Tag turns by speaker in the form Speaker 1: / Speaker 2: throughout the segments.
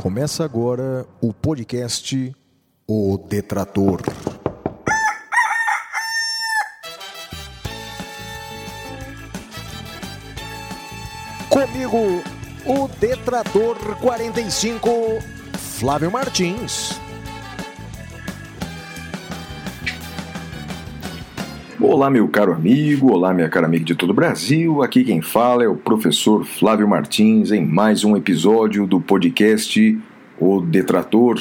Speaker 1: Começa agora o podcast O Detrator. Comigo, o Detrator 45, Flávio Martins.
Speaker 2: Olá, meu caro amigo, olá, minha cara amiga de todo o Brasil. Aqui quem fala é o professor Flávio Martins em mais um episódio do podcast O Detrator.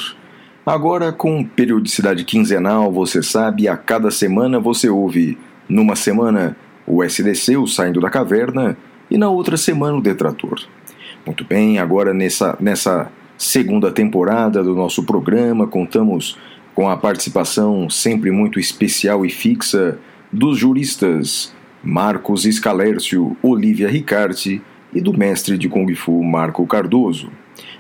Speaker 2: Agora com periodicidade quinzenal, você sabe, a cada semana você ouve, numa semana, o SDC, o Saindo da Caverna, e na outra semana o Detrator. Muito bem, agora nessa, nessa segunda temporada do nosso programa, contamos com a participação sempre muito especial e fixa dos juristas Marcos Scalércio, Olivia Ricarte e do mestre de Kung Fu Marco Cardoso.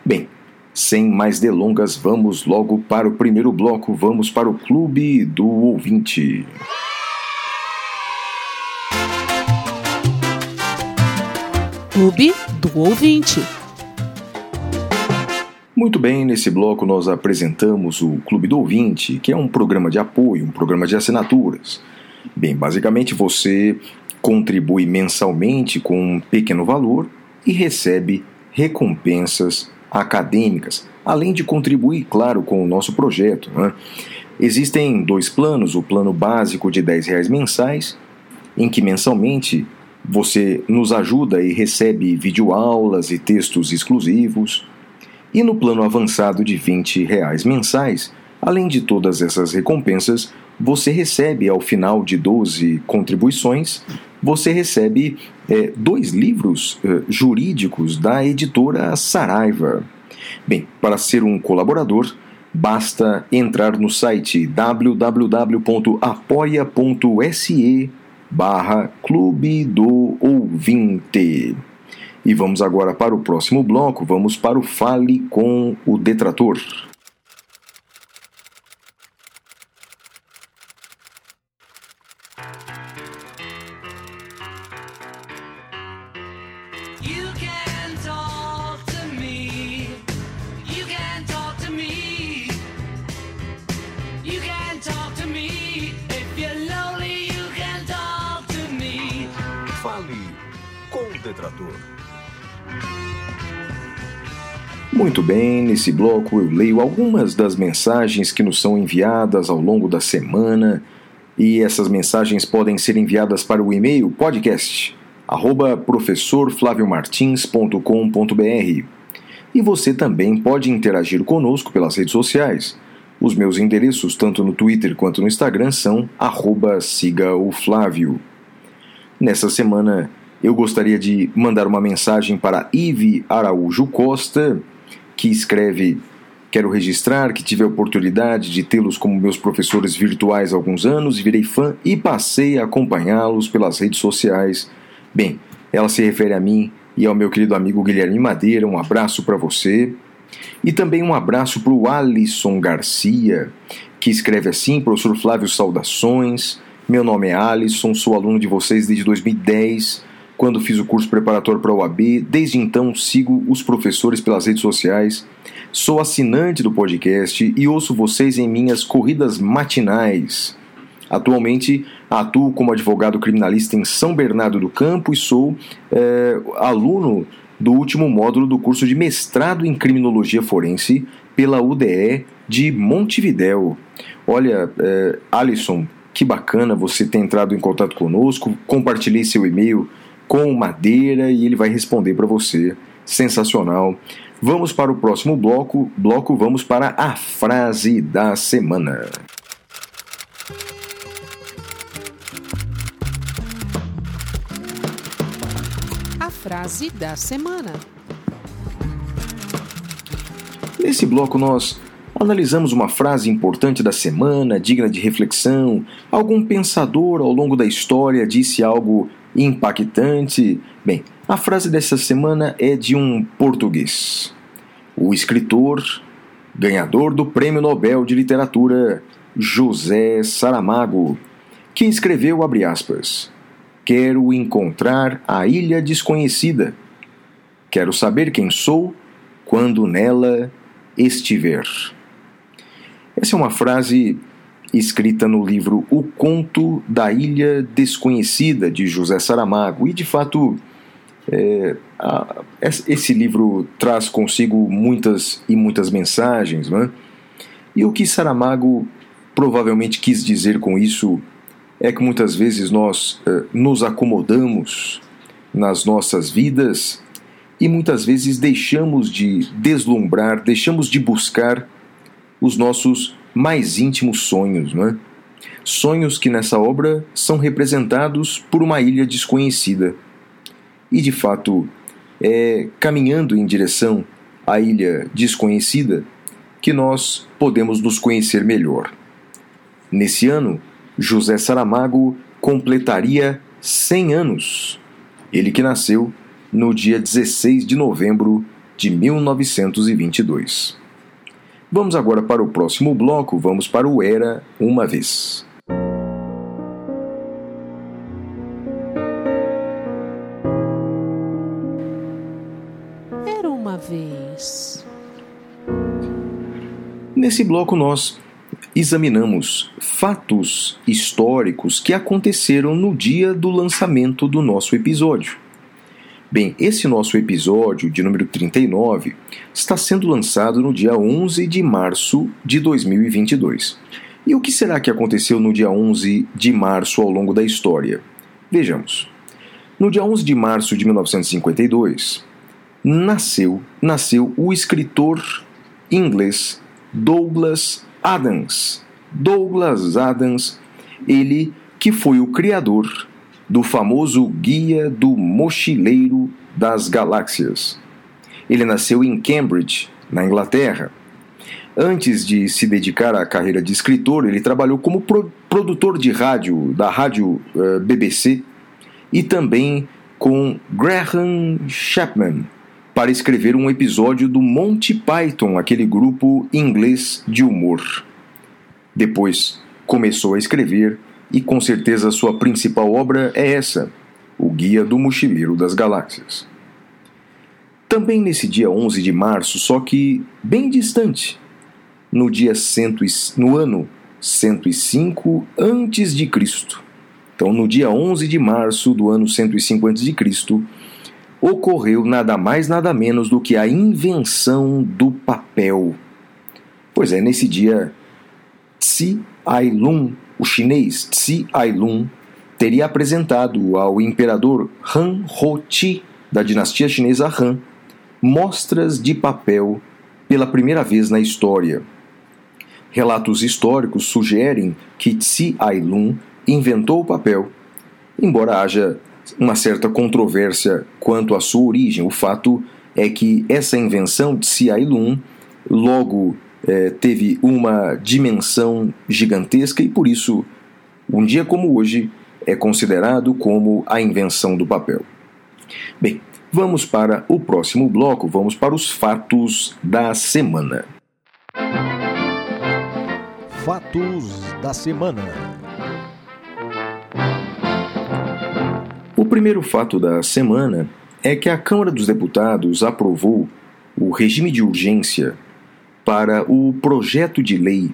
Speaker 2: Bem, sem mais delongas, vamos logo para o primeiro bloco, vamos para o Clube do Ouvinte.
Speaker 3: Clube do Ouvinte.
Speaker 2: Muito bem, nesse bloco nós apresentamos o Clube do Ouvinte, que é um programa de apoio, um programa de assinaturas. Bem, basicamente você contribui mensalmente com um pequeno valor e recebe recompensas acadêmicas, além de contribuir, claro, com o nosso projeto. Né? Existem dois planos: o plano básico de R$ reais mensais, em que mensalmente você nos ajuda e recebe videoaulas e textos exclusivos, e no plano avançado de 20 reais mensais, além de todas essas recompensas, você recebe, ao final de 12 contribuições, você recebe é, dois livros é, jurídicos da editora Saraiva. Bem, para ser um colaborador, basta entrar no site www.apoia.se barra Clube do Ouvinte. E vamos agora para o próximo bloco, vamos para o Fale com o Detrator. Muito bem, nesse bloco eu leio algumas das mensagens que nos são enviadas ao longo da semana e essas mensagens podem ser enviadas para o e-mail podcast arroba professorflaviomartins.com.br e você também pode interagir conosco pelas redes sociais. Os meus endereços, tanto no Twitter quanto no Instagram, são arroba siga o Flávio. Nessa semana eu gostaria de mandar uma mensagem para Ive Araújo Costa, que escreve: Quero registrar que tive a oportunidade de tê-los como meus professores virtuais há alguns anos e virei fã e passei a acompanhá-los pelas redes sociais. Bem, ela se refere a mim e ao meu querido amigo Guilherme Madeira. Um abraço para você. E também um abraço para o Alisson Garcia, que escreve assim: Professor Flávio, saudações. Meu nome é Alisson, sou aluno de vocês desde 2010, quando fiz o curso preparatório para a UAB. Desde então sigo os professores pelas redes sociais. Sou assinante do podcast e ouço vocês em minhas corridas matinais. Atualmente atuo como advogado criminalista em São Bernardo do Campo e sou é, aluno do último módulo do curso de mestrado em criminologia forense pela UDE de Montevidéu. Olha, é, Alisson, que bacana você ter entrado em contato conosco. Compartilhei seu e-mail com Madeira e ele vai responder para você. Sensacional. Vamos para o próximo bloco. Bloco, vamos para a frase da semana.
Speaker 3: A frase da semana.
Speaker 2: Nesse bloco nós analisamos uma frase importante da semana, digna de reflexão. Algum pensador ao longo da história disse algo impactante. Bem, a frase dessa semana é de um português. O escritor, ganhador do Prêmio Nobel de Literatura, José Saramago, que escreveu abre aspas: Quero encontrar a ilha desconhecida. Quero saber quem sou quando nela estiver. Essa é uma frase escrita no livro O Conto da Ilha Desconhecida, de José Saramago, e de fato. É, a, esse livro traz consigo muitas e muitas mensagens, né? e o que Saramago provavelmente quis dizer com isso é que muitas vezes nós eh, nos acomodamos nas nossas vidas e muitas vezes deixamos de deslumbrar, deixamos de buscar os nossos mais íntimos sonhos, não é? Sonhos que nessa obra são representados por uma ilha desconhecida. E de fato, é caminhando em direção à ilha desconhecida que nós podemos nos conhecer melhor. Nesse ano, José Saramago completaria 100 anos. Ele que nasceu no dia 16 de novembro de 1922. Vamos agora para o próximo bloco, vamos para o Era uma vez.
Speaker 3: Era uma vez.
Speaker 2: Nesse bloco nós examinamos fatos históricos que aconteceram no dia do lançamento do nosso episódio. Bem, esse nosso episódio de número 39 está sendo lançado no dia 11 de março de 2022. E o que será que aconteceu no dia 11 de março ao longo da história? Vejamos. No dia 11 de março de 1952, nasceu, nasceu o escritor inglês Douglas Adams. Douglas Adams, ele que foi o criador do famoso Guia do Mochileiro das Galáxias. Ele nasceu em Cambridge, na Inglaterra. Antes de se dedicar à carreira de escritor, ele trabalhou como pro produtor de rádio da rádio uh, BBC e também com Graham Chapman para escrever um episódio do Monty Python, aquele grupo inglês de humor. Depois começou a escrever e com certeza sua principal obra é essa, O Guia do Mochileiro das Galáxias. Também nesse dia 11 de março, só que bem distante, no dia cento, no ano 105 antes de Cristo. Então, no dia 11 de março do ano 105 antes de Cristo, ocorreu nada mais nada menos do que a invenção do papel. Pois é, nesse dia Tsi Ai-lung, o chinês Tsi Ai-lung, teria apresentado ao imperador Han Ho-chi da dinastia chinesa Han mostras de papel pela primeira vez na história. Relatos históricos sugerem que Tsi Ai-lung inventou o papel, embora haja uma certa controvérsia quanto à sua origem. O fato é que essa invenção de Tsi Ai-lung logo é, teve uma dimensão gigantesca e por isso, um dia como hoje, é considerado como a invenção do papel. Bem, vamos para o próximo bloco, vamos para os fatos da semana.
Speaker 1: Fatos da semana.
Speaker 2: O primeiro fato da semana é que a Câmara dos Deputados aprovou o regime de urgência para o projeto de lei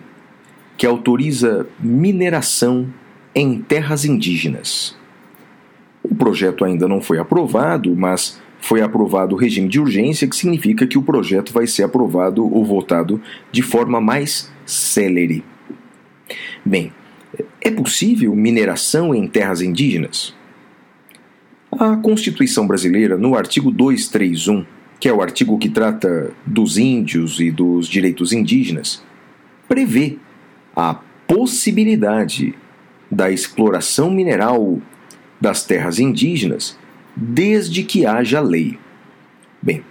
Speaker 2: que autoriza mineração em terras indígenas. O projeto ainda não foi aprovado, mas foi aprovado o regime de urgência, que significa que o projeto vai ser aprovado ou votado de forma mais célere. Bem, é possível mineração em terras indígenas? A Constituição Brasileira, no artigo 231, que é o artigo que trata dos índios e dos direitos indígenas, prevê a possibilidade da exploração mineral das terras indígenas desde que haja lei. Bem,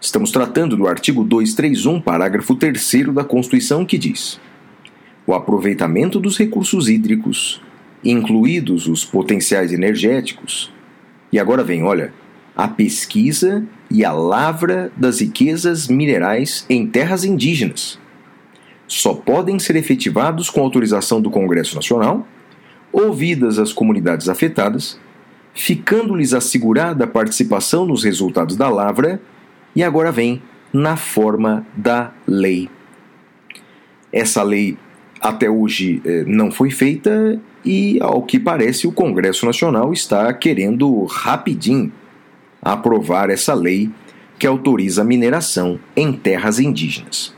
Speaker 2: estamos tratando do artigo 231, parágrafo 3 da Constituição, que diz: o aproveitamento dos recursos hídricos, incluídos os potenciais energéticos, e agora vem, olha, a pesquisa e a lavra das riquezas minerais em terras indígenas. Só podem ser efetivados com autorização do Congresso Nacional, ouvidas as comunidades afetadas, ficando-lhes assegurada a participação nos resultados da lavra, e agora vem na forma da lei. Essa lei até hoje eh, não foi feita e, ao que parece, o Congresso Nacional está querendo rapidinho aprovar essa lei que autoriza a mineração em terras indígenas.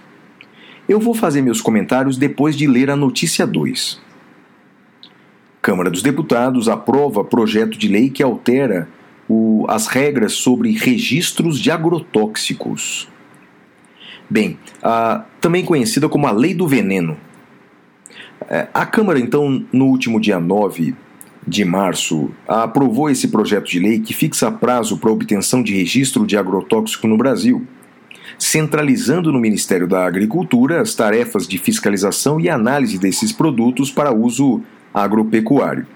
Speaker 2: Eu vou fazer meus comentários depois de ler a notícia 2. Câmara dos Deputados aprova projeto de lei que altera o- as regras sobre registros de agrotóxicos. Bem, a- também conhecida como a Lei do Veneno. É, A Câmara, então, no último dia 9 de março, aprovou esse projeto de lei que fixa prazo para obtenção de registro de agrotóxico no Brasil, centralizando no Ministério da Agricultura as tarefas de fiscalização e análise desses produtos para uso agropecuário.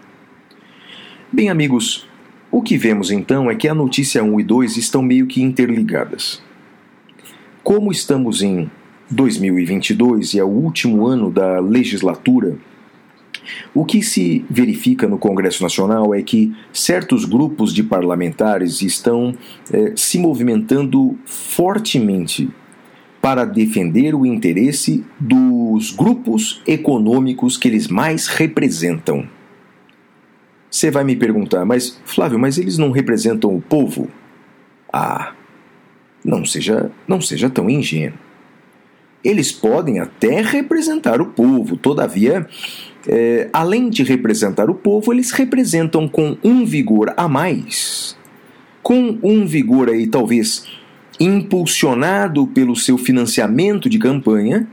Speaker 2: Bem, amigos, o que vemos então é que a notícia 1 e 2 estão meio que interligadas. Como estamos em 2022 e é o último ano da legislatura, o que se verifica no Congresso Nacional é que certos grupos de parlamentares estão eh, se movimentando fortemente para defender o interesse dos grupos econômicos que eles mais representam. Você vai me perguntar, mas Flávio, mas eles não representam o povo? Ah, não seja, não seja tão ingênuo. Eles podem até representar o povo, todavia, é, além de representar o povo, eles representam com um vigor a mais, com um vigor aí talvez impulsionado pelo seu financiamento de campanha,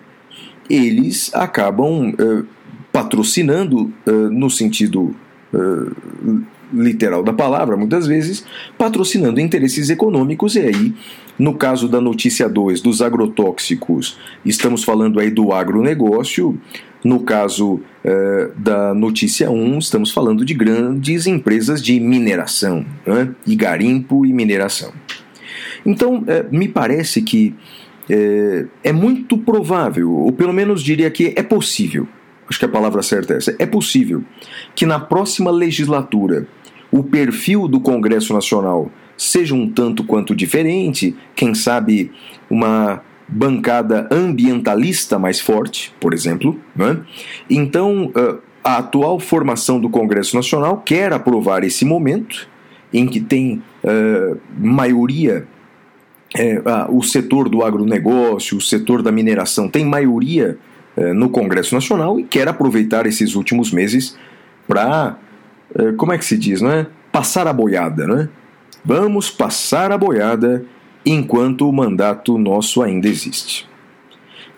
Speaker 2: eles acabam eh, patrocinando, eh, no sentido eh, literal da palavra, muitas vezes, patrocinando interesses econômicos, e aí, no caso da notícia 2 dos agrotóxicos, estamos falando aí do agronegócio, no caso eh, da notícia 1, um, estamos falando de grandes empresas de mineração, né? e garimpo e mineração. Então, eh, me parece que é, é muito provável, ou pelo menos diria que é possível, acho que a palavra certa é essa, é possível que na próxima legislatura o perfil do Congresso Nacional seja um tanto quanto diferente, quem sabe uma bancada ambientalista mais forte, por exemplo. Né? Então, a atual formação do Congresso Nacional quer aprovar esse momento em que tem uh, maioria é, ah, o setor do agronegócio, o setor da mineração tem maioria no Congresso Nacional e quer aproveitar esses últimos meses para, como é que se diz, não é? Passar a boiada, não é? Vamos passar a boiada enquanto o mandato nosso ainda existe.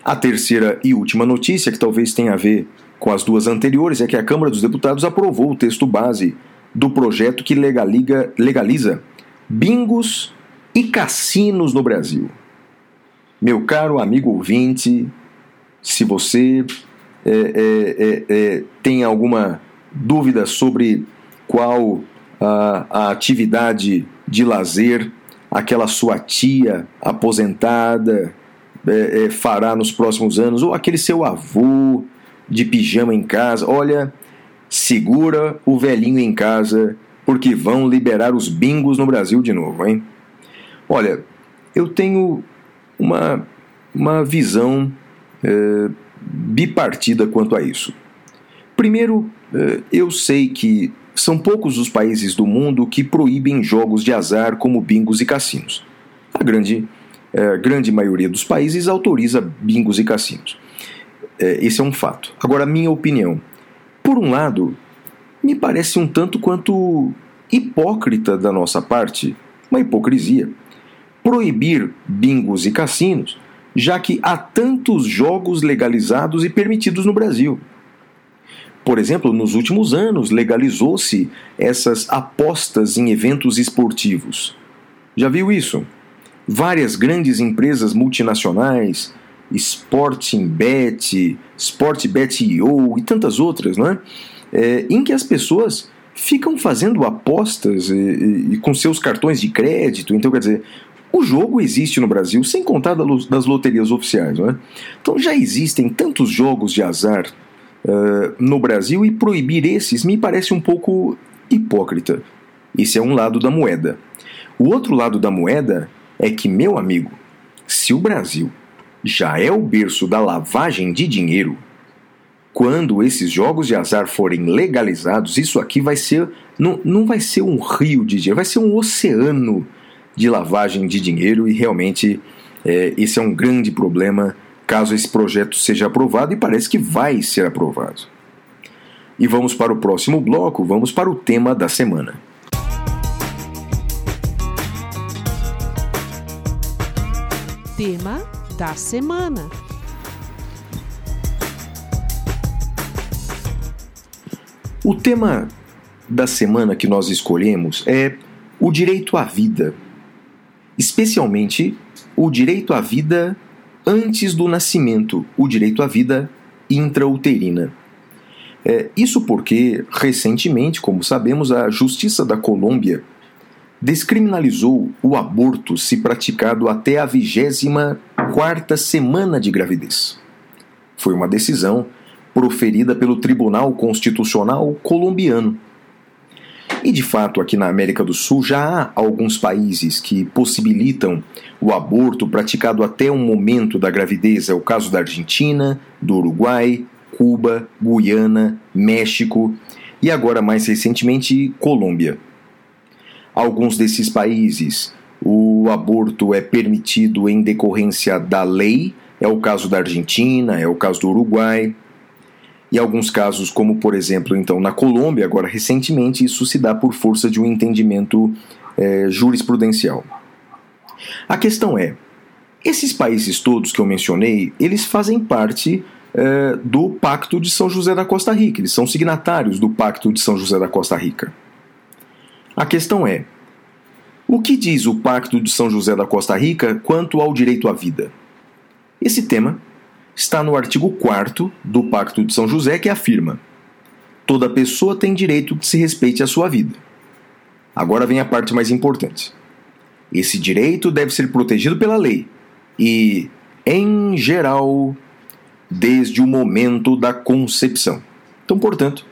Speaker 2: A terceira e última notícia, que talvez tenha a ver com as duas anteriores, é que a Câmara dos Deputados aprovou o texto base do projeto que legaliza, legaliza bingos e cassinos no Brasil. Meu caro amigo ouvinte, se você é, é, é, tem alguma dúvida sobre qual a, a, atividade de lazer aquela sua tia aposentada fará nos próximos anos, ou aquele seu avô de pijama em casa, olha, segura o velhinho em casa, porque vão liberar os bingos no Brasil de novo, hein? Olha, eu tenho uma, uma visão é, bipartida quanto a isso. Primeiro, é, eu sei que são poucos os países do mundo que proíbem jogos de azar como bingos e cassinos. A grande, é, grande maioria dos países autoriza bingos e cassinos. esse é um fato. Agora, minha opinião. Por um lado, me parece um tanto quanto hipócrita da nossa parte, uma hipocrisia, proibir bingos e cassinos, já que há tantos jogos legalizados e permitidos no Brasil. Por exemplo, nos últimos anos legalizou-se essas apostas em eventos esportivos. Já viu isso? Várias grandes empresas multinacionais, Sporting Bet, Sportbet.io e tantas outras, não é? é? Em que as pessoas ficam fazendo apostas e, e, e com seus cartões de crédito. Então, quer dizer, o jogo existe no Brasil, sem contar das loterias oficiais. Não é? Então já existem tantos jogos de azar uh, no Brasil e proibir esses me parece um pouco hipócrita. Esse é um lado da moeda. O outro lado da moeda é que, meu amigo, se o Brasil já é o berço da lavagem de dinheiro, quando esses jogos de azar forem legalizados, isso aqui vai ser. Não, não vai ser um rio de dinheiro, vai ser um oceano de lavagem de dinheiro e realmente é, esse é um grande problema caso esse projeto seja aprovado e parece que vai ser aprovado. E vamos para o próximo bloco, vamos para o tema da semana.
Speaker 3: Tema da semana.
Speaker 2: O tema da semana que nós escolhemos é o direito à vida, especialmente o direito à vida antes do nascimento, o direito à vida intrauterina. É, isso porque, recentemente, como sabemos, a Justiça da Colômbia descriminalizou o aborto se praticado até a 24 semana de gravidez. Foi uma decisão proferida pelo Tribunal Constitucional colombiano. E de fato, aqui na América do Sul já há alguns países que possibilitam o aborto praticado até o momento da gravidez. É o caso da Argentina, do Uruguai, Cuba, Guiana, México e agora mais recentemente Colômbia. Alguns desses países o aborto é permitido em decorrência da lei, é o caso da Argentina, é o caso do Uruguai. E alguns casos, como por exemplo, então na Colômbia, agora recentemente, isso se dá por força de um entendimento é, jurisprudencial. A questão é, esses países todos que eu mencionei, eles fazem parte é, do Pacto de São José da Costa Rica, eles são signatários do Pacto de São José da Costa Rica. A questão é, o que diz o Pacto de São José da Costa Rica quanto ao direito à vida? Esse tema está no artigo 4 do Pacto de São José, que afirma: toda pessoa tem direito que se respeite a sua vida. Agora vem a parte mais importante. Esse direito deve ser protegido pela lei e, em geral, desde o momento da concepção. Então, portanto,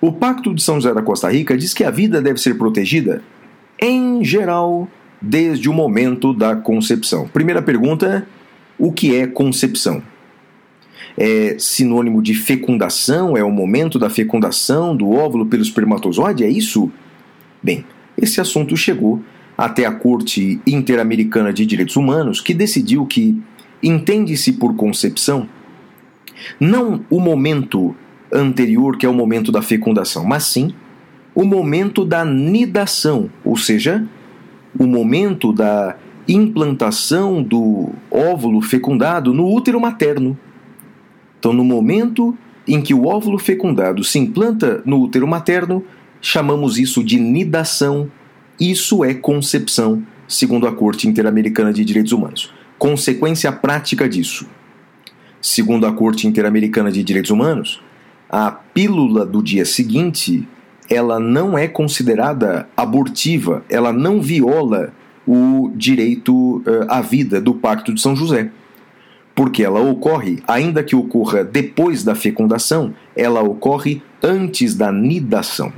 Speaker 2: o Pacto de São José da Costa Rica diz que a vida deve ser protegida, em geral, desde o momento da concepção. Primeira pergunta: o que é concepção? É sinônimo de fecundação? É o momento da fecundação do óvulo pelo espermatozoide? É isso? Bem, esse assunto chegou até a Corte Interamericana de Direitos Humanos, que decidiu que entende-se por concepção não o momento anterior, que é o momento da fecundação, mas sim o momento da nidação, ou seja, o momento da implantação do óvulo fecundado no útero materno. Então, no momento em que o óvulo fecundado se implanta no útero materno, chamamos isso de nidação. Isso é concepção, segundo a Corte Interamericana de Direitos Humanos. Consequência prática disso. Segundo a Corte Interamericana de Direitos Humanos, a pílula do dia seguinte ela não é considerada abortiva, ela não viola o direito uh, à vida do Pacto de São José porque ela ocorre, ainda que ocorra depois da fecundação, ela ocorre antes da nidação.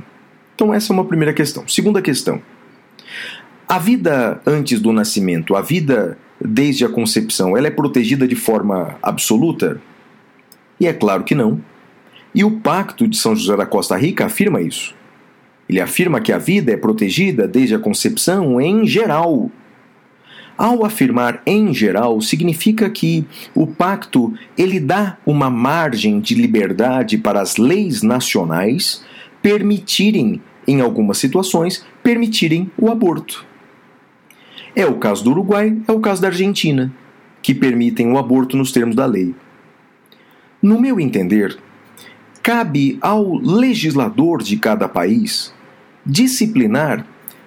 Speaker 2: Então, essa é uma primeira questão. Segunda questão: a vida antes do nascimento, a vida desde a concepção, ela é protegida de forma absoluta? E é claro que não. E o Pacto de São José da Costa Rica afirma isso. Ele afirma que a vida é protegida desde a concepção em geral, ao afirmar em geral, significa que o pacto ele dá uma margem de liberdade para as leis nacionais permitirem, em algumas situações, permitirem o aborto. É o caso do Uruguai, é o caso da Argentina, que permitem o aborto nos termos da lei. No meu entender, cabe ao legislador de cada país disciplinar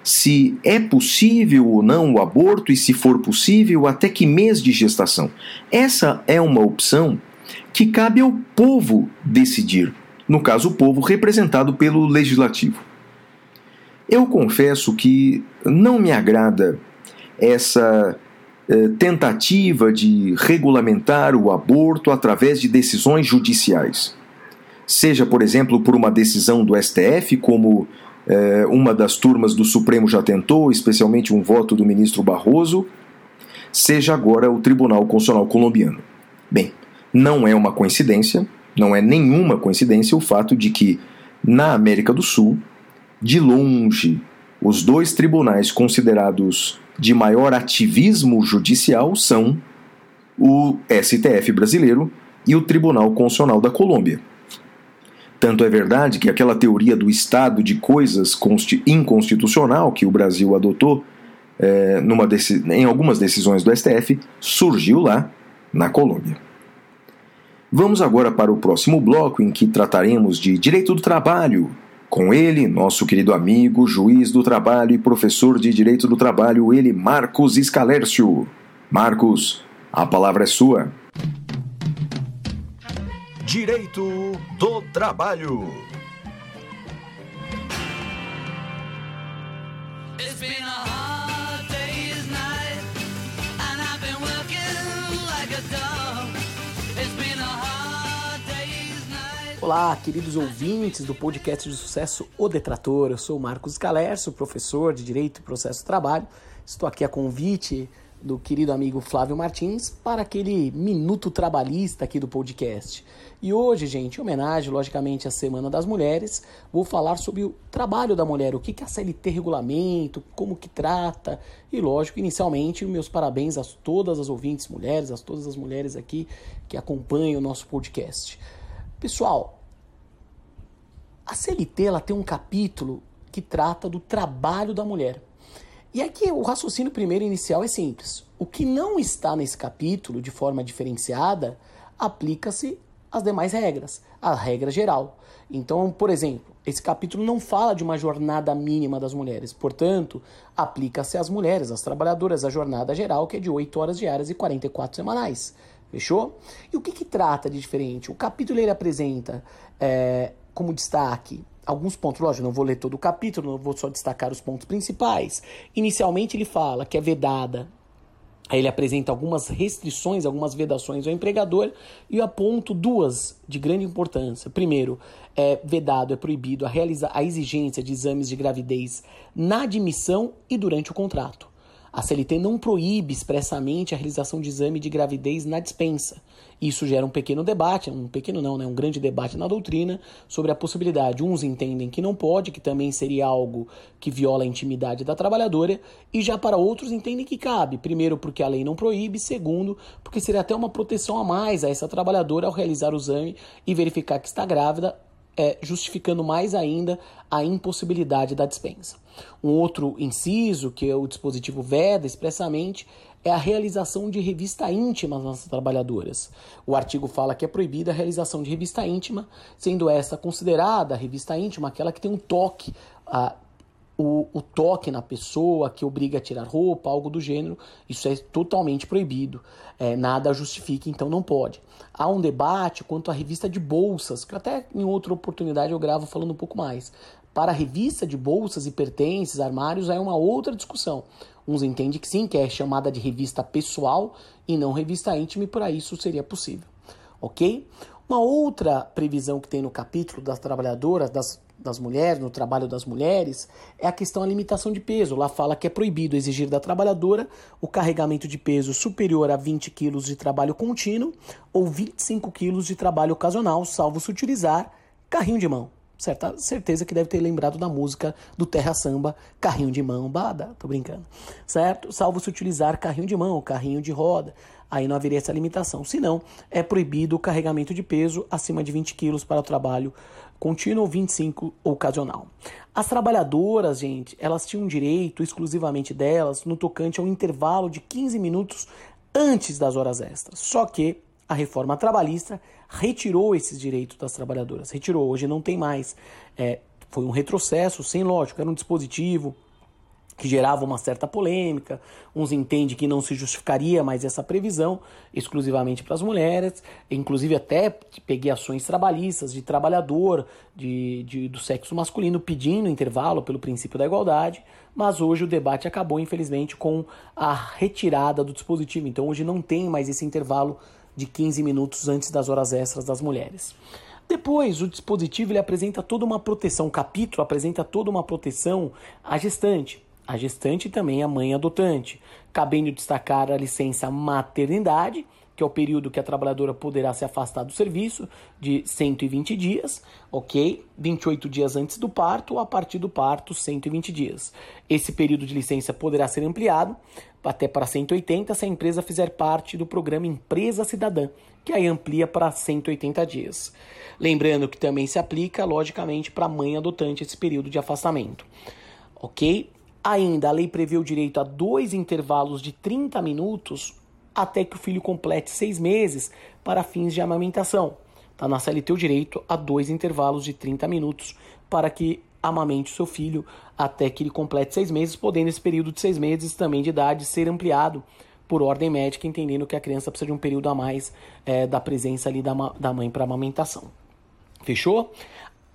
Speaker 2: se é possível ou não o aborto e, se for possível, até que mês de gestação. Essa é uma opção que cabe ao povo decidir, no caso, o povo representado pelo legislativo. Eu confesso que não me agrada essa eh, tentativa de regulamentar o aborto através de decisões judiciais. Seja, por exemplo, por uma decisão do STF, como é, uma das turmas do Supremo já tentou, especialmente um voto do ministro Barroso, seja agora o Tribunal Constitucional colombiano. Bem, não é uma coincidência, não é nenhuma coincidência o fato de que, na América do Sul, de longe, os dois tribunais considerados de maior ativismo judicial são o STF brasileiro e o Tribunal Constitucional da Colômbia. Tanto é verdade que aquela teoria do estado de coisas inconstitucional que o Brasil adotou é, em algumas decisões do STF surgiu lá na Colômbia. Vamos agora para o próximo bloco em que trataremos de direito do trabalho. Com ele, nosso querido amigo, juiz do trabalho e professor de direito do trabalho, ele, Marcos Escalércio. Marcos, a palavra é sua.
Speaker 4: Hard day's night.
Speaker 5: Olá, queridos ouvintes do podcast de sucesso O Detrator. Eu sou o Marcos Scalércio, professor de Direito e Processo do Trabalho. Estou aqui a convite do querido amigo Flávio Martins para aquele minuto trabalhista aqui do podcast. E hoje, gente, em homenagem, logicamente, à Semana das Mulheres, vou falar sobre o trabalho da mulher, o que, que a CLT regulamento, como que trata, e lógico, inicialmente, meus parabéns a todas as ouvintes mulheres, a todas as mulheres aqui que acompanham o nosso podcast. Pessoal, a CLT ela tem um capítulo que trata do trabalho da mulher. E aqui o raciocínio primeiro inicial é simples. O que não está nesse capítulo de forma diferenciada aplica-se às demais regras, a regra geral. Então, por exemplo, esse capítulo não fala de uma jornada mínima das mulheres, portanto, aplica-se às mulheres, às trabalhadoras, a jornada geral, que é de 8 horas diárias e 44 semanais. Fechou? E o que, que trata de diferente? O capítulo ele apresenta é, como destaque alguns pontos, lógico, não vou ler todo o capítulo, não vou só destacar os pontos principais. Inicialmente ele fala que é vedada, aí ele apresenta algumas restrições, algumas vedações ao empregador e aponto duas de grande importância. Primeiro, é vedado, é proibido a realizar a exigência de exames de gravidez na admissão e durante o contrato. A CLT não proíbe expressamente a realização de exame de gravidez na dispensa. Isso gera um pequeno debate, um pequeno não, né, um grande debate na doutrina sobre a possibilidade. Uns entendem que não pode, que também seria algo que viola a intimidade da trabalhadora, e já para outros entendem que cabe. Primeiro, porque a lei não proíbe, segundo, porque seria até uma proteção a mais a essa trabalhadora ao realizar o exame e verificar que está grávida é, justificando mais ainda a impossibilidade da dispensa. Um outro inciso que o dispositivo veda expressamente é a realização de revista íntima nas trabalhadoras. O artigo fala que é proibida a realização de revista íntima, sendo esta considerada a revista íntima aquela que tem um toque, a, o, o, toque na pessoa, que obriga a tirar roupa, algo do gênero, isso é totalmente proibido. É, nada justifica, então não pode. Há um debate quanto à revista de bolsas, que até em outra oportunidade eu gravo falando um pouco mais. Para a revista de bolsas e pertences, armários, é uma outra discussão. Uns entendem que sim, que é chamada de revista pessoal e não revista íntima, e por aí isso seria possível. Ok? Uma outra previsão que tem no capítulo das trabalhadoras, das, das mulheres, no trabalho das mulheres, é a questão da limitação de peso. Lá fala que é proibido exigir da trabalhadora o carregamento de peso superior a 20 kg de trabalho contínuo ou 25 kg de trabalho ocasional, salvo se utilizar carrinho de mão. Certa certeza que deve ter lembrado da música do Terra Samba, carrinho de mão, bada, tô brincando. Certo? Salvo se utilizar carrinho de mão, carrinho de roda, aí não haveria essa limitação. Se não, é proibido o carregamento de peso acima de 20 quilos para o trabalho contínuo ou 25 ocasional. As trabalhadoras, gente, elas tinham direito exclusivamente delas no tocante ao intervalo de 15 minutos antes das horas extras. Só que a reforma trabalhista retirou esses direitos das trabalhadoras. Retirou, hoje não tem mais. É, foi um retrocesso, sem lógico, era um dispositivo que gerava uma certa polêmica. Uns entendem que não se justificaria mais essa previsão exclusivamente para as mulheres. Inclusive, até peguei ações trabalhistas de trabalhador de, de, do sexo masculino pedindo intervalo pelo princípio da igualdade. Mas hoje o debate acabou, infelizmente, com a retirada do dispositivo. Então, hoje não tem mais esse intervalo de 15 minutos antes das horas extras das mulheres. Depois, o dispositivo ele apresenta toda uma proteção, o capítulo apresenta toda uma proteção à gestante. a gestante e também a mãe adotante, cabendo destacar a licença maternidade, que é o período que a trabalhadora poderá se afastar do serviço, de 120 dias, ok? 28 dias antes do parto ou a partir do parto, 120 dias. Esse período de licença poderá ser ampliado até para 180 se a empresa fizer parte do programa Empresa Cidadã, que aí amplia para 180 dias. Lembrando que também se aplica, logicamente, para a mãe adotante esse período de afastamento. Ok? Ainda, a lei prevê o direito a dois intervalos de 30 minutos até que o filho complete seis meses para fins de amamentação. Está na CLT o direito a dois intervalos de 30 minutos para que amamente o seu filho até que ele complete seis meses, podendo esse período de seis meses também de idade ser ampliado por ordem médica, entendendo que a criança precisa de um período a mais é, da presença ali da, da mãe para amamentação. Fechou?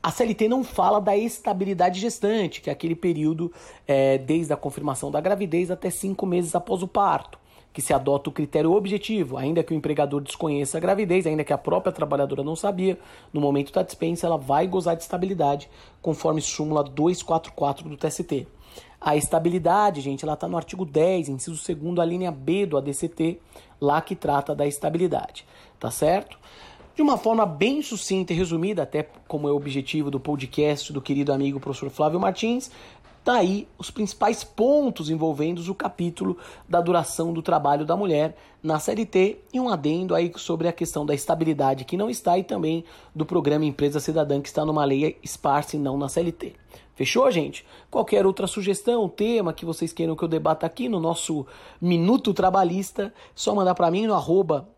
Speaker 5: A CLT não fala da estabilidade gestante, que é aquele período é, desde a confirmação da gravidez até cinco meses após o parto que se adota o critério objetivo, ainda que o empregador desconheça a gravidez, ainda que a própria trabalhadora não sabia, no momento da dispensa ela vai gozar de estabilidade, conforme súmula 244 do TST. A estabilidade, gente, ela está no artigo 10, inciso 2 a linha B do ADCT, lá que trata da estabilidade, tá certo? De uma forma bem sucinta e resumida, até como é o objetivo do podcast do querido amigo professor Flávio Martins, Tá aí os principais pontos envolvendo o capítulo da duração do trabalho da mulher na CLT e um adendo aí sobre a questão da estabilidade que não está e também do programa Empresa Cidadã que está numa lei esparsa e não na CLT. Fechou, gente? Qualquer outra sugestão, tema que vocês queiram que eu debata aqui no nosso Minuto Trabalhista, só mandar para mim no arroba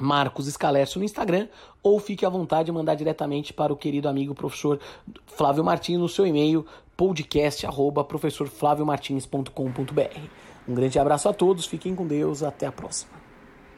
Speaker 5: Marcos Escalércio no Instagram ou fique à vontade de mandar diretamente para o querido amigo professor Flávio Martins no seu e-mail podcast@professorflaviomartins.com.br. Um grande abraço a todos, fiquem com Deus, até a próxima.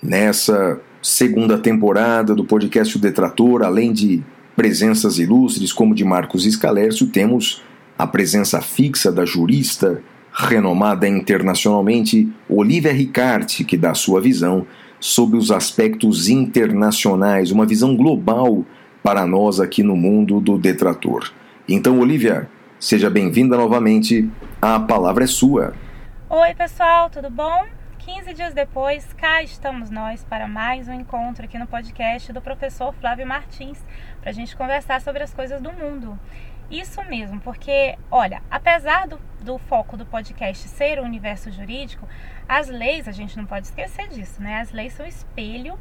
Speaker 2: Nessa segunda temporada do podcast O Detrator, além de presenças ilustres como de Marcos Escalércio, temos a presença fixa da jurista renomada internacionalmente Olivia Ricarte, que dá sua visão sobre os aspectos internacionais, uma visão global para nós aqui no mundo do detrator. Então, Olivia, seja bem-vinda novamente. A palavra é sua.
Speaker 6: Oi, pessoal, tudo bom? 15 dias depois, cá estamos nós para mais um encontro aqui no podcast do professor Flávio Martins, para a gente conversar sobre as coisas do mundo. Isso mesmo, porque, olha, apesar do, do foco do podcast ser o universo jurídico, as leis, a gente não pode esquecer disso, né? As leis são espelho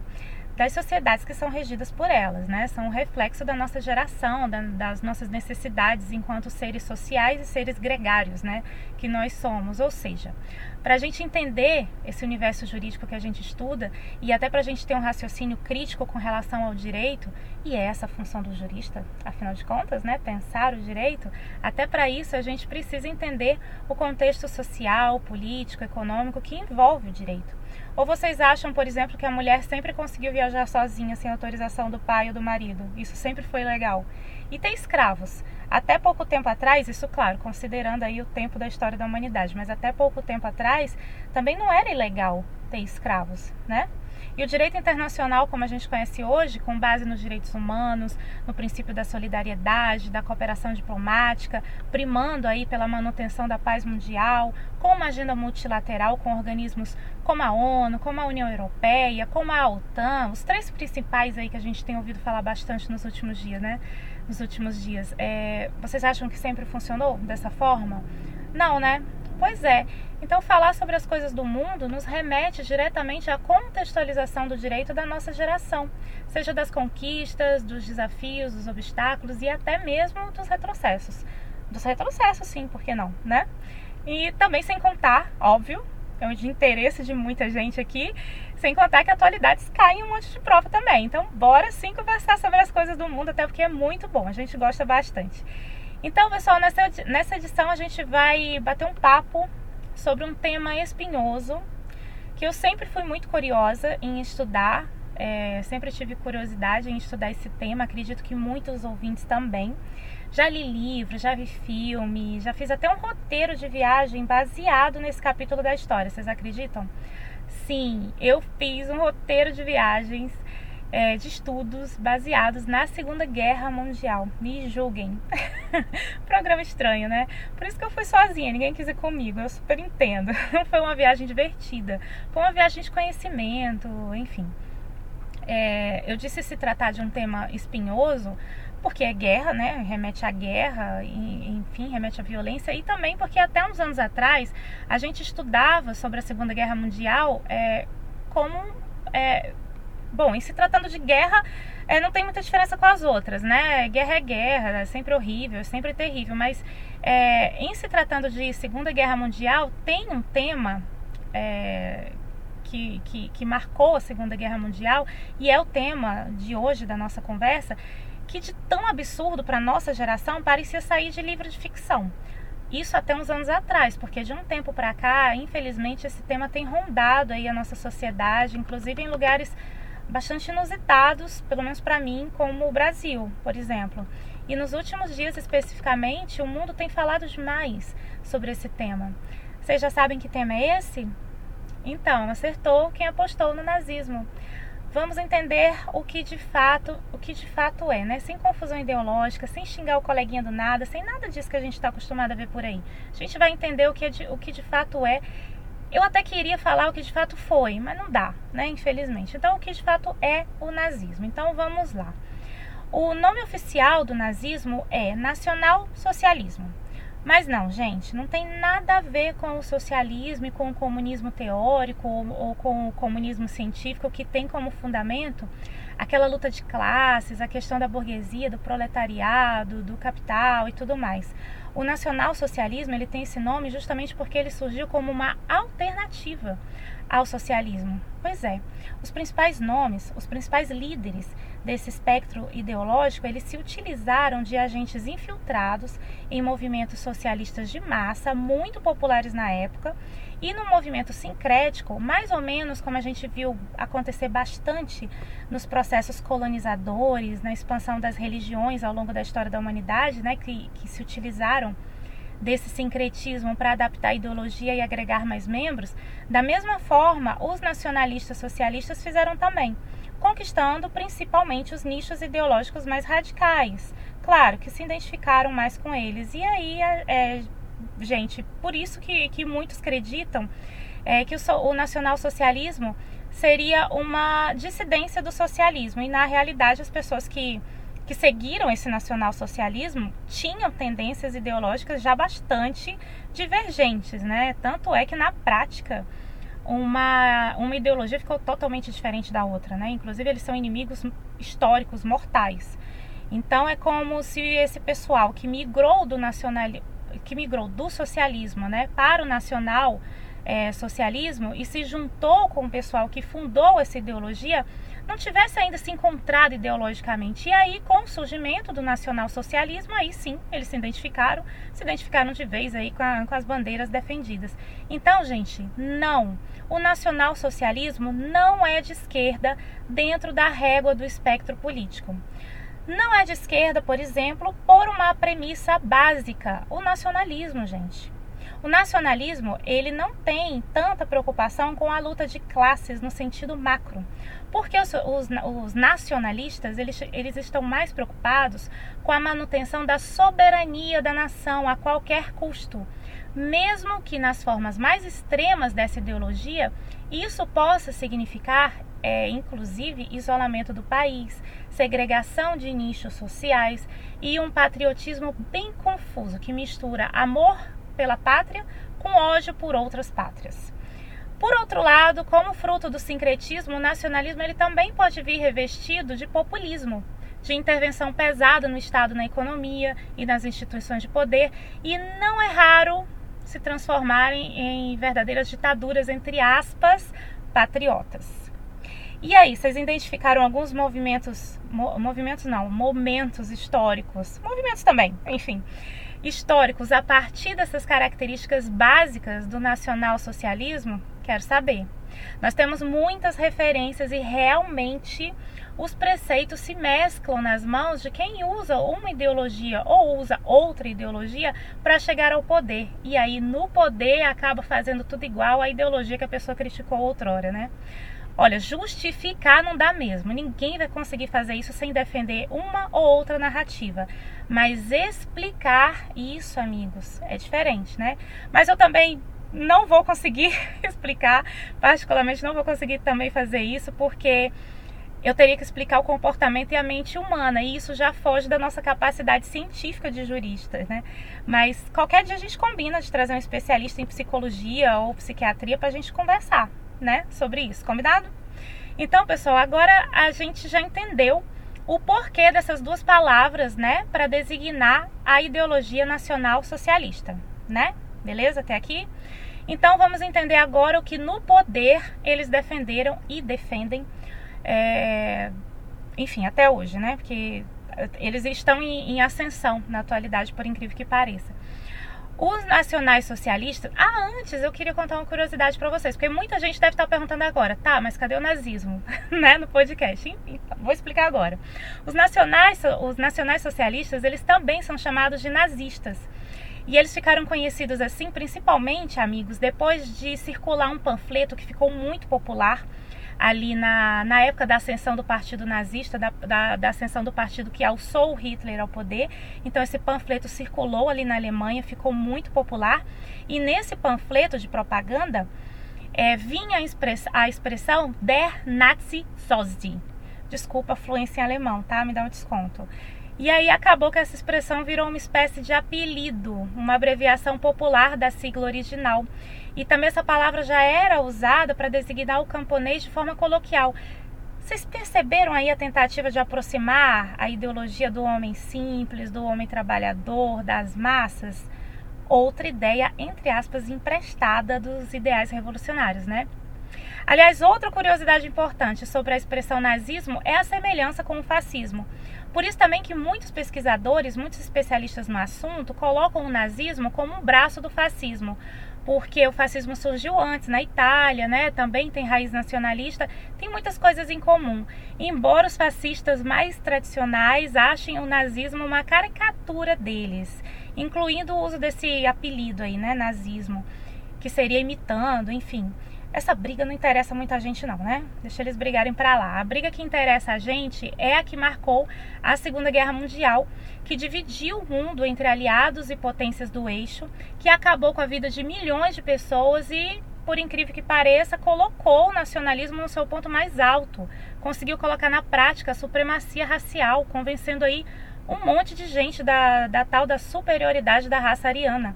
Speaker 6: das sociedades que são regidas por elas, né? São um reflexo da nossa geração, da, das nossas necessidades enquanto seres sociais e seres gregários, né? Que nós somos. Ou seja, para a gente entender esse universo jurídico que a gente estuda e até para a gente ter um raciocínio crítico com relação ao direito, e é essa a função do jurista, afinal de contas, né? Pensar o direito, até para isso a gente precisa entender o contexto social, político, econômico que envolve o direito. Ou vocês acham, por exemplo, que a mulher sempre conseguiu viajar sozinha sem autorização do pai ou do marido? Isso sempre foi legal. E ter escravos. Até pouco tempo atrás, isso claro, considerando aí o tempo da história da humanidade, mas até pouco tempo atrás também não era ilegal ter escravos, né? E o direito internacional, como a gente conhece hoje, com base nos direitos humanos, no princípio da solidariedade, da cooperação diplomática, primando aí pela manutenção da paz mundial, com uma agenda multilateral com organismos como a ONU, como a União Europeia, como a OTAN, os três principais aí que a gente tem ouvido falar bastante nos últimos dias, né? Nos últimos dias. É, vocês acham que sempre funcionou dessa forma? Não, né? Pois é. Então, falar sobre as coisas do mundo nos remete diretamente à contextualização do direito da nossa geração, seja das conquistas, dos desafios, dos obstáculos e até mesmo dos retrocessos. Dos retrocessos, sim, por que não, né? E também sem contar, óbvio, é de interesse de muita gente aqui, sem contar que atualidades caem um monte de prova também. Então, bora sim conversar sobre as coisas do mundo, até porque é muito bom, a gente gosta bastante. Então, pessoal, nessa, edição a gente vai bater um papo sobre um tema espinhoso que eu sempre fui muito curiosa em estudar, é, sempre tive curiosidade em estudar esse tema, acredito que muitos ouvintes também. Já li livros, já vi filme, já fiz até um roteiro de viagem baseado nesse capítulo da história, vocês acreditam? Sim, eu fiz um roteiro de viagens é, de estudos baseados na Segunda Guerra Mundial. Me julguem. Programa estranho, né? Por isso que eu fui sozinha, ninguém quis ir comigo. Eu super entendo. Não foi uma viagem divertida, foi uma viagem de conhecimento, enfim. É, eu disse se tratar de um tema espinhoso, porque é guerra, né? Remete à guerra, e, enfim, remete à violência, e também porque até uns anos atrás a gente estudava sobre a Segunda Guerra Mundial é, como. É, bom, em se tratando de guerra, é, não tem muita diferença com as outras, né? Guerra é guerra, é sempre horrível, é sempre terrível, mas é, em se tratando de Segunda Guerra Mundial, tem um tema é, que, que, que marcou a Segunda Guerra Mundial e é o tema de hoje da nossa conversa, que de tão absurdo para nossa geração parecia sair de livro de ficção. Isso até uns anos atrás, porque de um tempo para cá, infelizmente, esse tema tem rondado aí a nossa sociedade, inclusive em lugares bastante inusitados, pelo menos para mim, como o Brasil, por exemplo. E nos últimos dias, especificamente, o mundo tem falado demais sobre esse tema. Vocês já sabem que tema é esse? Então, acertou quem apostou no nazismo. Vamos entender o que de fato, o que de fato é, né? Sem confusão ideológica, sem xingar o coleguinha do nada, sem nada disso que a gente está acostumado a ver por aí. A gente vai entender o que, é de, o que de fato é. Eu até queria falar o que de fato foi, mas não dá, né? Infelizmente. Então, o que de fato é o nazismo. Então, vamos lá. O nome oficial do nazismo é Nacional Socialismo. Mas não, gente, não tem nada a ver com o socialismo e com o comunismo teórico ou, ou, com o comunismo científico que tem como fundamento aquela luta de classes, a questão da burguesia, do proletariado, do capital e tudo mais. O nacional-socialismo ele tem esse nome justamente porque ele surgiu como uma alternativa ao socialismo. Pois é, os principais nomes, os principais líderes desse espectro ideológico, eles se utilizaram de agentes infiltrados em movimentos socialistas de massa, muito populares na época, e no movimento sincrético, mais ou menos como a gente viu acontecer bastante nos processos colonizadores, na expansão das religiões ao longo da história da humanidade, né, que, que se utilizaram desse sincretismo para adaptar a ideologia e agregar mais membros, da mesma forma, os nacionalistas socialistas fizeram também, conquistando principalmente os nichos ideológicos mais radicais. Claro que se identificaram mais com eles. E aí, é, é gente, por isso que, que muitos acreditam é, que o, o nacionalsocialismo seria uma dissidência do socialismo. E na realidade, as pessoas que que seguiram esse nacionalsocialismo tinham tendências ideológicas já bastante divergentes, né? Tanto é que na prática uma, uma ideologia ficou totalmente diferente da outra, né? Inclusive eles são inimigos históricos mortais. Então é como se esse pessoal que migrou do nacional, que migrou do socialismo, né, para o nacional é, socialismo e se juntou com o pessoal que fundou essa ideologia não tivesse ainda se encontrado ideologicamente. E aí, com o surgimento do nacionalsocialismo, aí sim, eles se identificaram, se identificaram de vez aí com, a, com as bandeiras defendidas. Então, gente, não. O nacionalsocialismo não é de esquerda dentro da régua do espectro político. Não é de esquerda, por exemplo, por uma premissa básica, o nacionalismo, gente. O nacionalismo, ele não tem tanta preocupação com a luta de classes no sentido macro, porque os, os, os nacionalistas, eles, eles estão mais preocupados com a manutenção da soberania da nação a qualquer custo, mesmo que nas formas mais extremas dessa ideologia, isso possa significar, é, inclusive, isolamento do país, segregação de nichos sociais e um patriotismo bem confuso que mistura amor pela pátria com ódio por outras pátrias. Por outro lado, como fruto do sincretismo, o nacionalismo ele também pode vir revestido de populismo, de intervenção pesada no Estado, na economia e nas instituições de poder, e não é raro se transformarem em verdadeiras ditaduras, entre aspas, patriotas. E aí, vocês identificaram alguns movimentos, movimentos não, momentos históricos, movimentos também, enfim, históricos a partir dessas características básicas do nacionalsocialismo? Quero saber. Nós temos muitas referências e realmente os preceitos se mesclam nas mãos de quem usa uma ideologia ou usa outra ideologia para chegar ao poder. E aí, no poder, acaba fazendo tudo igual à ideologia que a pessoa criticou outrora, né? Olha, justificar não dá mesmo. Ninguém vai conseguir fazer isso sem defender uma ou outra narrativa. Mas explicar isso, amigos, é diferente, né? Mas eu também não vou conseguir explicar, particularmente não vou conseguir também fazer isso, porque eu teria que explicar o comportamento e a mente humana, e isso já foge da nossa capacidade científica de juristas, né? Mas qualquer dia a gente combina de trazer um especialista em psicologia ou psiquiatria para a gente conversar, né, sobre isso, combinado? Então, pessoal, agora a gente já entendeu o porquê dessas duas palavras, né, para designar a ideologia nacional socialista, né? Beleza até aqui? Então vamos entender agora o que no poder eles defenderam e defendem, é, enfim, até hoje, né? Porque eles estão em, em ascensão na atualidade, por incrível que pareça. Os nacionais socialistas. Ah, antes eu queria contar uma curiosidade para vocês, porque muita gente deve estar perguntando agora, tá, mas cadê o nazismo, né, no podcast? Enfim, vou explicar agora. Os nacionais, os nacionais socialistas, eles também são chamados de nazistas. E eles ficaram conhecidos assim, principalmente, amigos, depois de circular um panfleto que ficou muito popular ali na, na época da ascensão do partido nazista, da, da, da, ascensão do partido que alçou Hitler ao poder. Então, esse panfleto circulou ali na Alemanha, ficou muito popular. E nesse panfleto de propaganda é, vinha a, express, a expressão Der Nazi Sozi. Desculpa a fluência em alemão, tá? Me dá um desconto. E aí acabou que essa expressão virou uma espécie de apelido, uma abreviação popular da sigla original. E também essa palavra já era usada para designar o camponês de forma coloquial. Vocês perceberam aí a tentativa de aproximar a ideologia do homem simples, do homem trabalhador, das massas? Outra ideia, entre aspas, emprestada dos ideais revolucionários, né? Aliás, outra curiosidade importante sobre a expressão nazismo é a semelhança com o fascismo. Por isso também que muitos pesquisadores, muitos especialistas no assunto, colocam o nazismo como um braço do fascismo, porque o fascismo surgiu antes na Itália, né? Também tem raiz nacionalista, tem muitas coisas em comum. Embora os fascistas mais tradicionais achem o nazismo uma caricatura deles, incluindo o uso desse apelido aí, né, nazismo, que seria imitando, enfim. Essa briga não interessa muita gente não, né? Deixa eles brigarem para lá. A briga que interessa a gente é a que marcou a Segunda Guerra Mundial, que dividiu o mundo entre aliados e potências do eixo, que acabou com a vida de milhões de pessoas e, por incrível que pareça, colocou o nacionalismo no seu ponto mais alto. Conseguiu colocar na prática a supremacia racial, convencendo aí um monte de gente da, da tal da superioridade da raça ariana.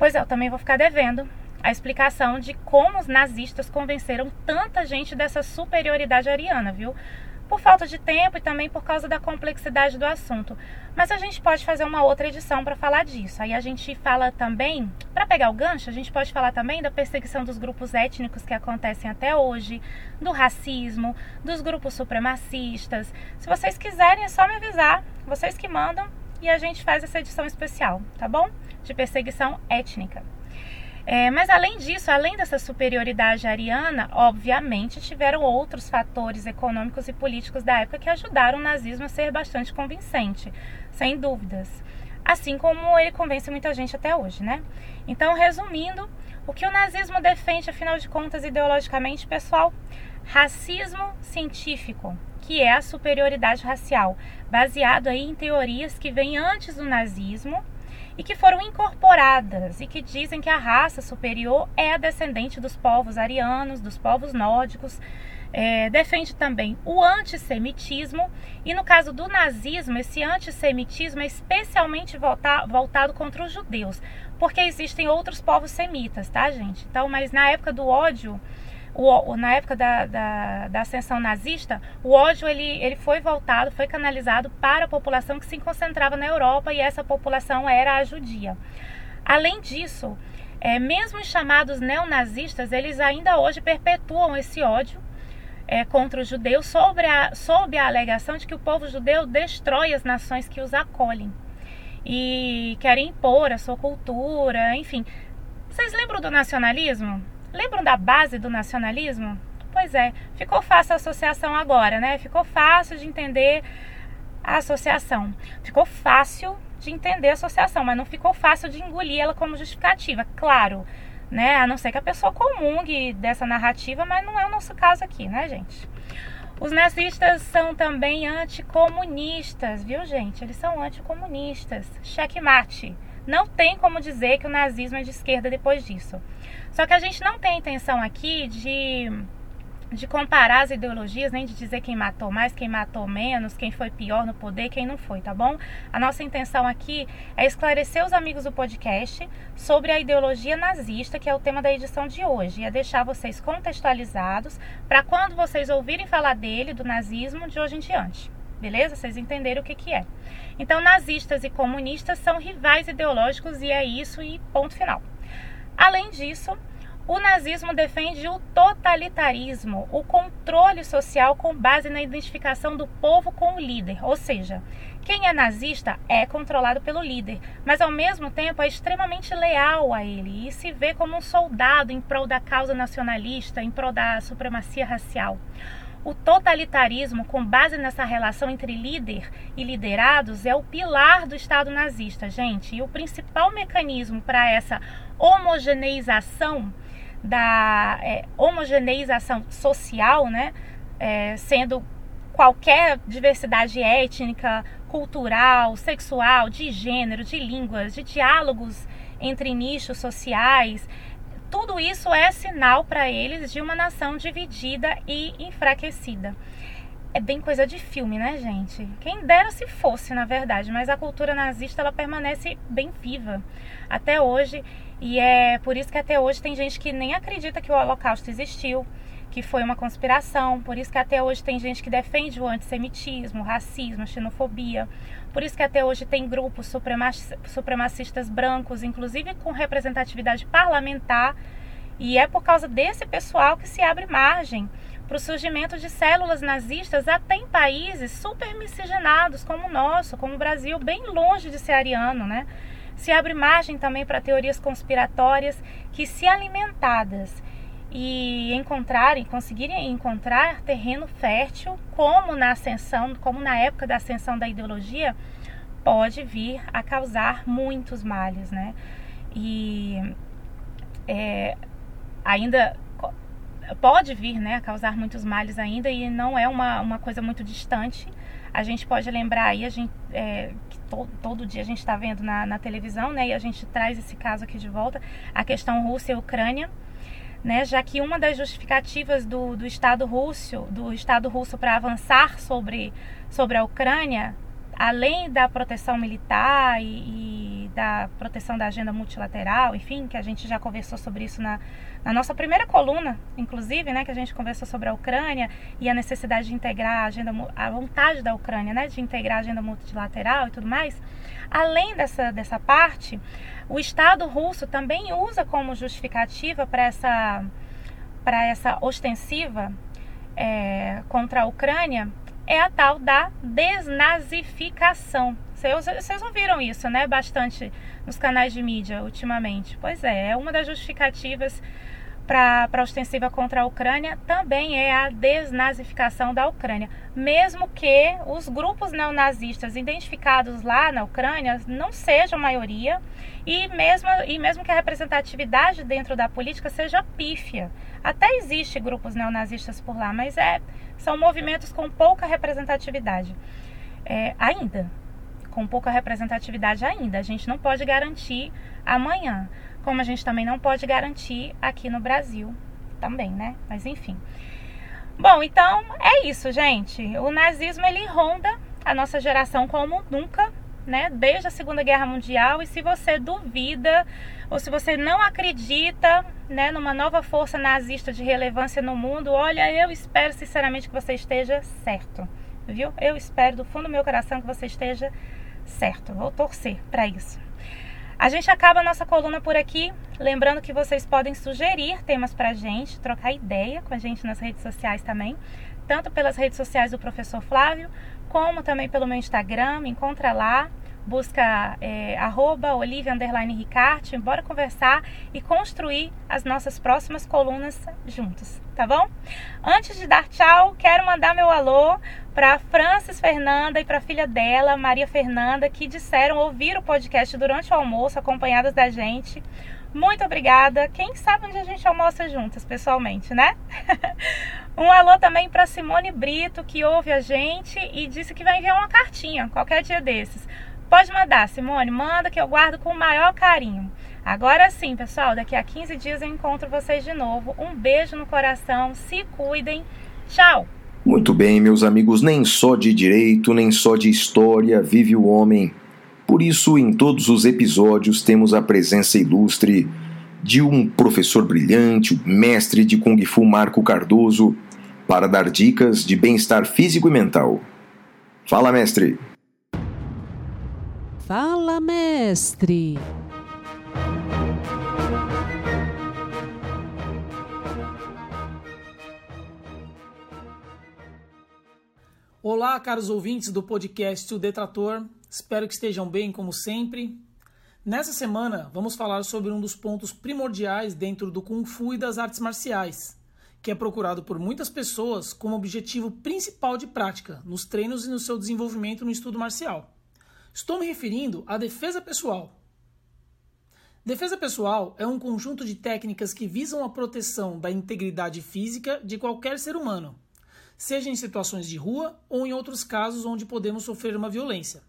Speaker 6: Pois é, eu também vou ficar devendo a explicação de como os nazistas convenceram tanta gente dessa superioridade ariana, viu? Por falta de tempo e também por causa da complexidade do assunto. Mas a gente pode fazer uma outra edição para falar disso. Aí a gente fala também, para pegar o gancho, a gente pode falar também da perseguição dos grupos étnicos que acontecem até hoje, do racismo, dos grupos supremacistas. Se vocês quiserem, é só me avisar, vocês que mandam, e a gente faz essa edição especial, tá bom? De perseguição étnica. É, mas além disso, além dessa superioridade ariana, obviamente tiveram outros fatores econômicos e políticos da época que ajudaram o nazismo a ser bastante convincente, sem dúvidas. Assim como ele convence muita gente até hoje, né? Então, resumindo, o que o nazismo defende, afinal de contas, ideologicamente, pessoal? Racismo científico, que é a superioridade racial, baseado aí em teorias que vêm antes do nazismo e que foram incorporadas e que dizem que a raça superior é a descendente dos povos arianos, dos povos nórdicos. É, defende também o antissemitismo e no caso do nazismo, esse antissemitismo é especialmente volta, voltado contra os judeus, porque existem outros povos semitas, tá, gente? Então, mas na época do ódio o, na época da, da, da, ascensão nazista, o ódio ele, ele foi voltado, foi canalizado para a população que se concentrava na Europa e essa população era a judia. Além disso, é, mesmo os chamados neonazistas, eles ainda hoje perpetuam esse ódio é, contra os judeus sobre a, sob a alegação de que o povo judeu destrói as nações que os acolhem e querem impor a sua cultura, enfim. Vocês lembram do nacionalismo? Lembram da base do nacionalismo? Pois é, ficou fácil a associação agora, né? Ficou fácil de entender a associação. Ficou fácil de entender a associação, mas não ficou fácil de engolir ela como justificativa. Claro, né? A não ser que a pessoa comungue dessa narrativa, mas não é o nosso caso aqui, né, gente? Os nazistas são também anticomunistas, viu, gente? Eles são anticomunistas. Checkmate. Não tem como dizer que o nazismo é de esquerda depois disso. Só que a gente não tem intenção aqui de de comparar as ideologias, nem de dizer quem matou mais, quem matou menos, quem foi pior no poder, quem não foi, tá bom? A nossa intenção aqui é esclarecer os amigos do podcast sobre a ideologia nazista, que é o tema da edição de hoje, e é deixar vocês contextualizados para quando vocês ouvirem falar dele, do nazismo, de hoje em diante. Beleza? Vocês entenderam o que, que é. Então, nazistas e comunistas são rivais ideológicos e é isso e ponto final. Além disso, o nazismo defende o totalitarismo, o controle social com base na identificação do povo com o líder. Ou seja, quem é nazista é controlado pelo líder, mas ao mesmo tempo é extremamente leal a ele e se vê como um soldado em prol da causa nacionalista, em prol da supremacia racial. O totalitarismo, com base nessa relação entre líder e liderados, é o pilar do Estado nazista, gente. E o principal mecanismo para essa homogeneização da é, homogeneização social, né, é, sendo qualquer diversidade étnica, cultural, sexual, de gênero, de línguas, de diálogos entre nichos sociais, tudo isso é sinal para eles de uma nação dividida e enfraquecida. É bem coisa de filme, né, gente? Quem dera se fosse, na verdade, mas a cultura nazista ela permanece bem viva até hoje e é por isso que até hoje tem gente que nem acredita que o Holocausto existiu, que foi uma conspiração. Por isso que até hoje tem gente que defende o antissemitismo, o racismo, a xenofobia. Por isso que até hoje tem grupos supremacistas brancos, inclusive com representatividade parlamentar. E é por causa desse pessoal que se abre margem para o surgimento de células nazistas até em países super miscigenados como o nosso, como o Brasil, bem longe de ser ariano, né? se abre margem também para teorias conspiratórias que, se alimentadas e encontrarem, conseguirem encontrar terreno fértil, como na ascensão, como na época da ascensão da ideologia, pode vir a causar muitos males, né? E é, ainda pode vir, né, a causar muitos males ainda e não é uma, uma coisa muito distante. A gente pode lembrar aí, a gente, é, que to, todo dia a gente está vendo na, na televisão, né? E a gente traz esse caso aqui de volta, a questão Rússia e Ucrânia. Né, já que uma das justificativas do, do Estado russo, do Estado russo para avançar sobre, sobre a Ucrânia, além da proteção militar e, e, da proteção da agenda multilateral, enfim, que a gente já conversou sobre isso na, na nossa primeira coluna, inclusive, né, que a gente conversou sobre a Ucrânia e a necessidade de integrar a agenda, a vontade da Ucrânia, né, de integrar a agenda multilateral e tudo mais. Além dessa, dessa parte, o Estado russo também usa como justificativa para essa, para essa ostensiva é, contra a Ucrânia é a tal da desnazificação. Vocês ouviram isso, né? Bastante nos canais de mídia ultimamente. Pois é, é uma das justificativas para a ostensiva contra a Ucrânia também é a desnazificação da Ucrânia. Mesmo que os grupos neonazistas identificados lá na Ucrânia não sejam maioria e mesmo, e mesmo que a representatividade dentro da política seja pífia. Até existe grupos neonazistas por lá, mas é, são movimentos com pouca representatividade. É, ainda, com pouca representatividade ainda. A gente não pode garantir amanhã como a gente também não pode garantir aqui no Brasil também, né? Mas enfim. Bom, então é isso, gente. O nazismo ele ronda a nossa geração como nunca, né? Desde a Segunda Guerra Mundial. E se você duvida ou se você não acredita, né, numa nova força nazista de relevância no mundo, olha, eu espero sinceramente que você esteja certo, viu? Eu espero do fundo do meu coração que você esteja certo. Vou torcer para isso. A gente acaba a nossa coluna por aqui. Lembrando que vocês podem sugerir temas para a gente, trocar ideia com a gente nas redes sociais também. Tanto pelas redes sociais do professor Flávio, como também pelo meu Instagram. Me encontra lá, busca é, bora conversar e construir as nossas próximas colunas juntos, tá bom? Antes de dar tchau, quero mandar meu alô para Francis Fernanda e para a filha dela, Maria Fernanda, que disseram ouvir o podcast durante o almoço, acompanhadas da gente. Muito obrigada. Quem sabe onde a gente almoça juntas, pessoalmente, né? um alô também para Simone Brito, que ouve a gente e disse que vai enviar uma cartinha qualquer dia desses. Pode mandar, Simone, manda que eu guardo com o maior carinho. Agora sim, pessoal, daqui a 15 dias eu encontro vocês de novo. Um beijo no coração, se cuidem. Tchau!
Speaker 2: Muito bem, meus amigos, nem só de direito, nem só de história vive o homem. Por isso, em todos os episódios, temos a presença ilustre de um professor brilhante, o mestre de Kung Fu Marco Cardoso, para dar dicas de bem-estar físico e mental. Fala, mestre!
Speaker 3: Fala, mestre!
Speaker 7: Olá, caros ouvintes do podcast O Detrator. Espero que estejam bem, como sempre. Nessa semana, vamos falar sobre um dos pontos primordiais dentro do Kung Fu e das artes marciais, que é procurado por muitas pessoas como objetivo principal de prática nos treinos e no seu desenvolvimento no estudo marcial. Estou me referindo à defesa pessoal. Defesa pessoal é um conjunto de técnicas que visam a proteção da integridade física de qualquer ser humano seja em situações de rua ou em outros casos onde podemos sofrer uma violência.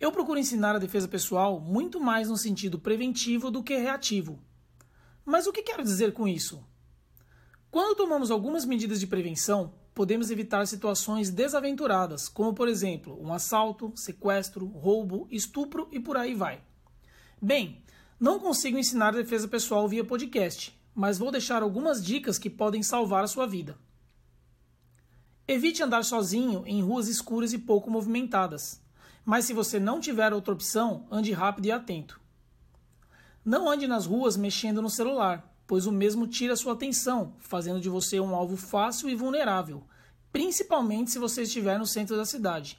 Speaker 7: Eu procuro ensinar a defesa pessoal muito mais no sentido preventivo do que reativo. Mas o que quero dizer com isso? Quando tomamos algumas medidas de prevenção, podemos evitar situações desaventuradas, como por exemplo um assalto, sequestro, roubo, estupro e por aí vai. Bem, não consigo ensinar defesa pessoal via podcast, mas vou deixar algumas dicas que podem salvar a sua vida. Evite andar sozinho em ruas escuras e pouco movimentadas. Mas se você não tiver outra opção, ande rápido e atento. Não ande nas ruas mexendo no celular, pois o mesmo tira sua atenção, fazendo de você um alvo fácil e vulnerável, principalmente se você estiver no centro da cidade.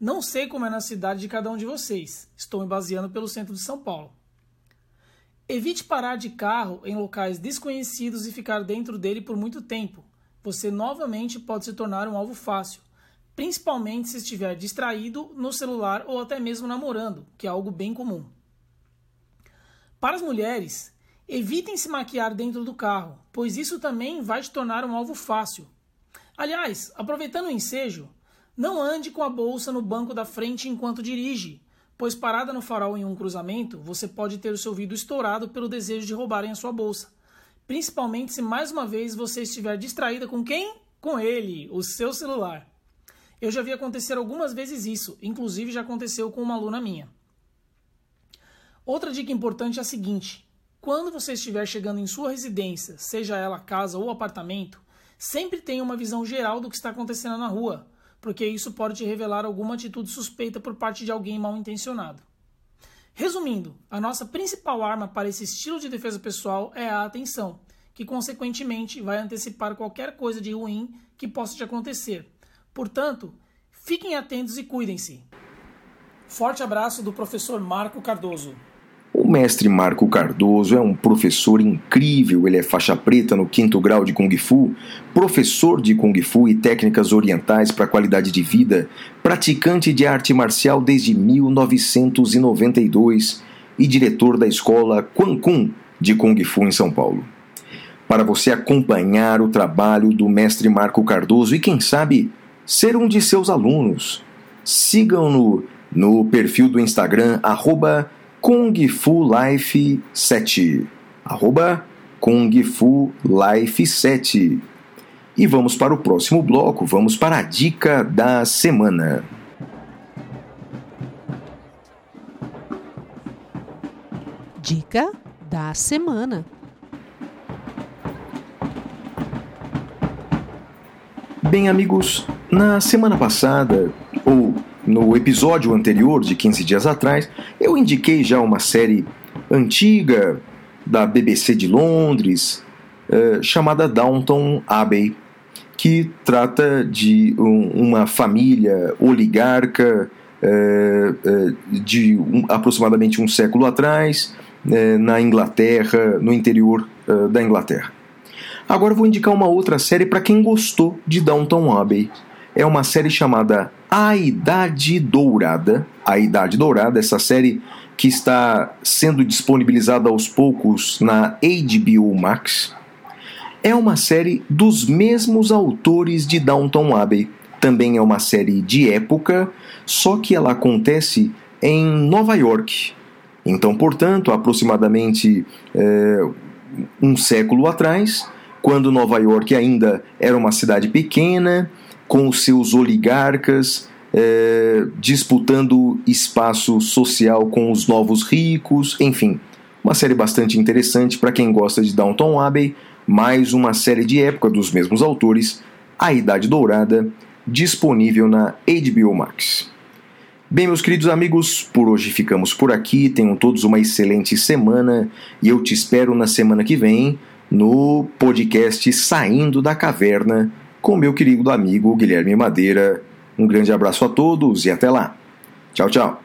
Speaker 7: Não sei como é na cidade de cada um de vocês, estou me baseando pelo centro de São Paulo. Evite parar de carro em locais desconhecidos e ficar dentro dele por muito tempo, você novamente pode se tornar um alvo fácil, principalmente se estiver distraído no celular ou até mesmo namorando, que é algo bem comum. Para as mulheres, evitem se maquiar dentro do carro, pois isso também vai te tornar um alvo fácil. Aliás, aproveitando o ensejo, não ande com a bolsa no banco da frente enquanto dirige, pois parada no farol em um cruzamento, você pode ter o seu vidro estourado pelo desejo de roubarem a sua bolsa principalmente se mais uma vez você estiver distraída com quem? Com ele, o seu celular. Eu já vi acontecer algumas vezes isso, inclusive já aconteceu com uma aluna minha. Outra dica importante é a seguinte: quando você estiver chegando em sua residência, seja ela casa ou apartamento, sempre tenha uma visão geral do que está acontecendo na rua, porque isso pode te revelar alguma atitude suspeita por parte de alguém mal intencionado. Resumindo, a nossa principal arma para esse estilo de defesa pessoal é a atenção, que consequentemente vai antecipar qualquer coisa de ruim que possa te acontecer. Portanto, fiquem atentos e cuidem-se. Forte abraço do professor Marco Cardoso.
Speaker 2: O mestre Marco Cardoso é um professor incrível. Ele é faixa preta no quinto grau de Kung Fu, professor de Kung Fu e técnicas orientais para qualidade de vida, praticante de arte marcial desde 1992 e diretor da escola Quan Kun de Kung Fu em São Paulo. Para você acompanhar o trabalho do mestre Marco Cardoso e, quem sabe, ser um de seus alunos, sigam-no no perfil do Instagram, Kung Fu Life 7. Arroba Kung Fu Life 7. E vamos para o próximo bloco, vamos para a dica da semana.
Speaker 3: Dica da semana.
Speaker 2: Bem, amigos, na semana passada, ou no episódio anterior, de 15 dias atrás, eu indiquei já uma série antiga da BBC de Londres, eh, chamada Downton Abbey, que trata de um, uma família oligarca eh, eh, de um, aproximadamente um século atrás, na Inglaterra, no interior da Inglaterra. Agora vou indicar uma outra série para quem gostou de Downton Abbey. É uma série chamada A Idade Dourada. A Idade Dourada, essa série que está sendo disponibilizada aos poucos na HBO Max, é uma série dos mesmos autores de Downton Abbey. Também é uma série de época, só que ela acontece em Nova York. Então, portanto, aproximadamente é, um século atrás, quando Nova York ainda era uma cidade pequena, com os seus oligarcas é, disputando espaço social com os novos ricos, enfim, uma série bastante interessante para quem gosta de Downton Abbey, mais uma série de época dos mesmos autores, A Idade Dourada, disponível na HBO Max. Bem, meus queridos amigos, por hoje ficamos por aqui. Tenham todos uma excelente semana e eu te espero na semana que vem no podcast Saindo da Caverna com meu querido amigo Guilherme Madeira. Um grande abraço a todos e até lá. Tchau, tchau.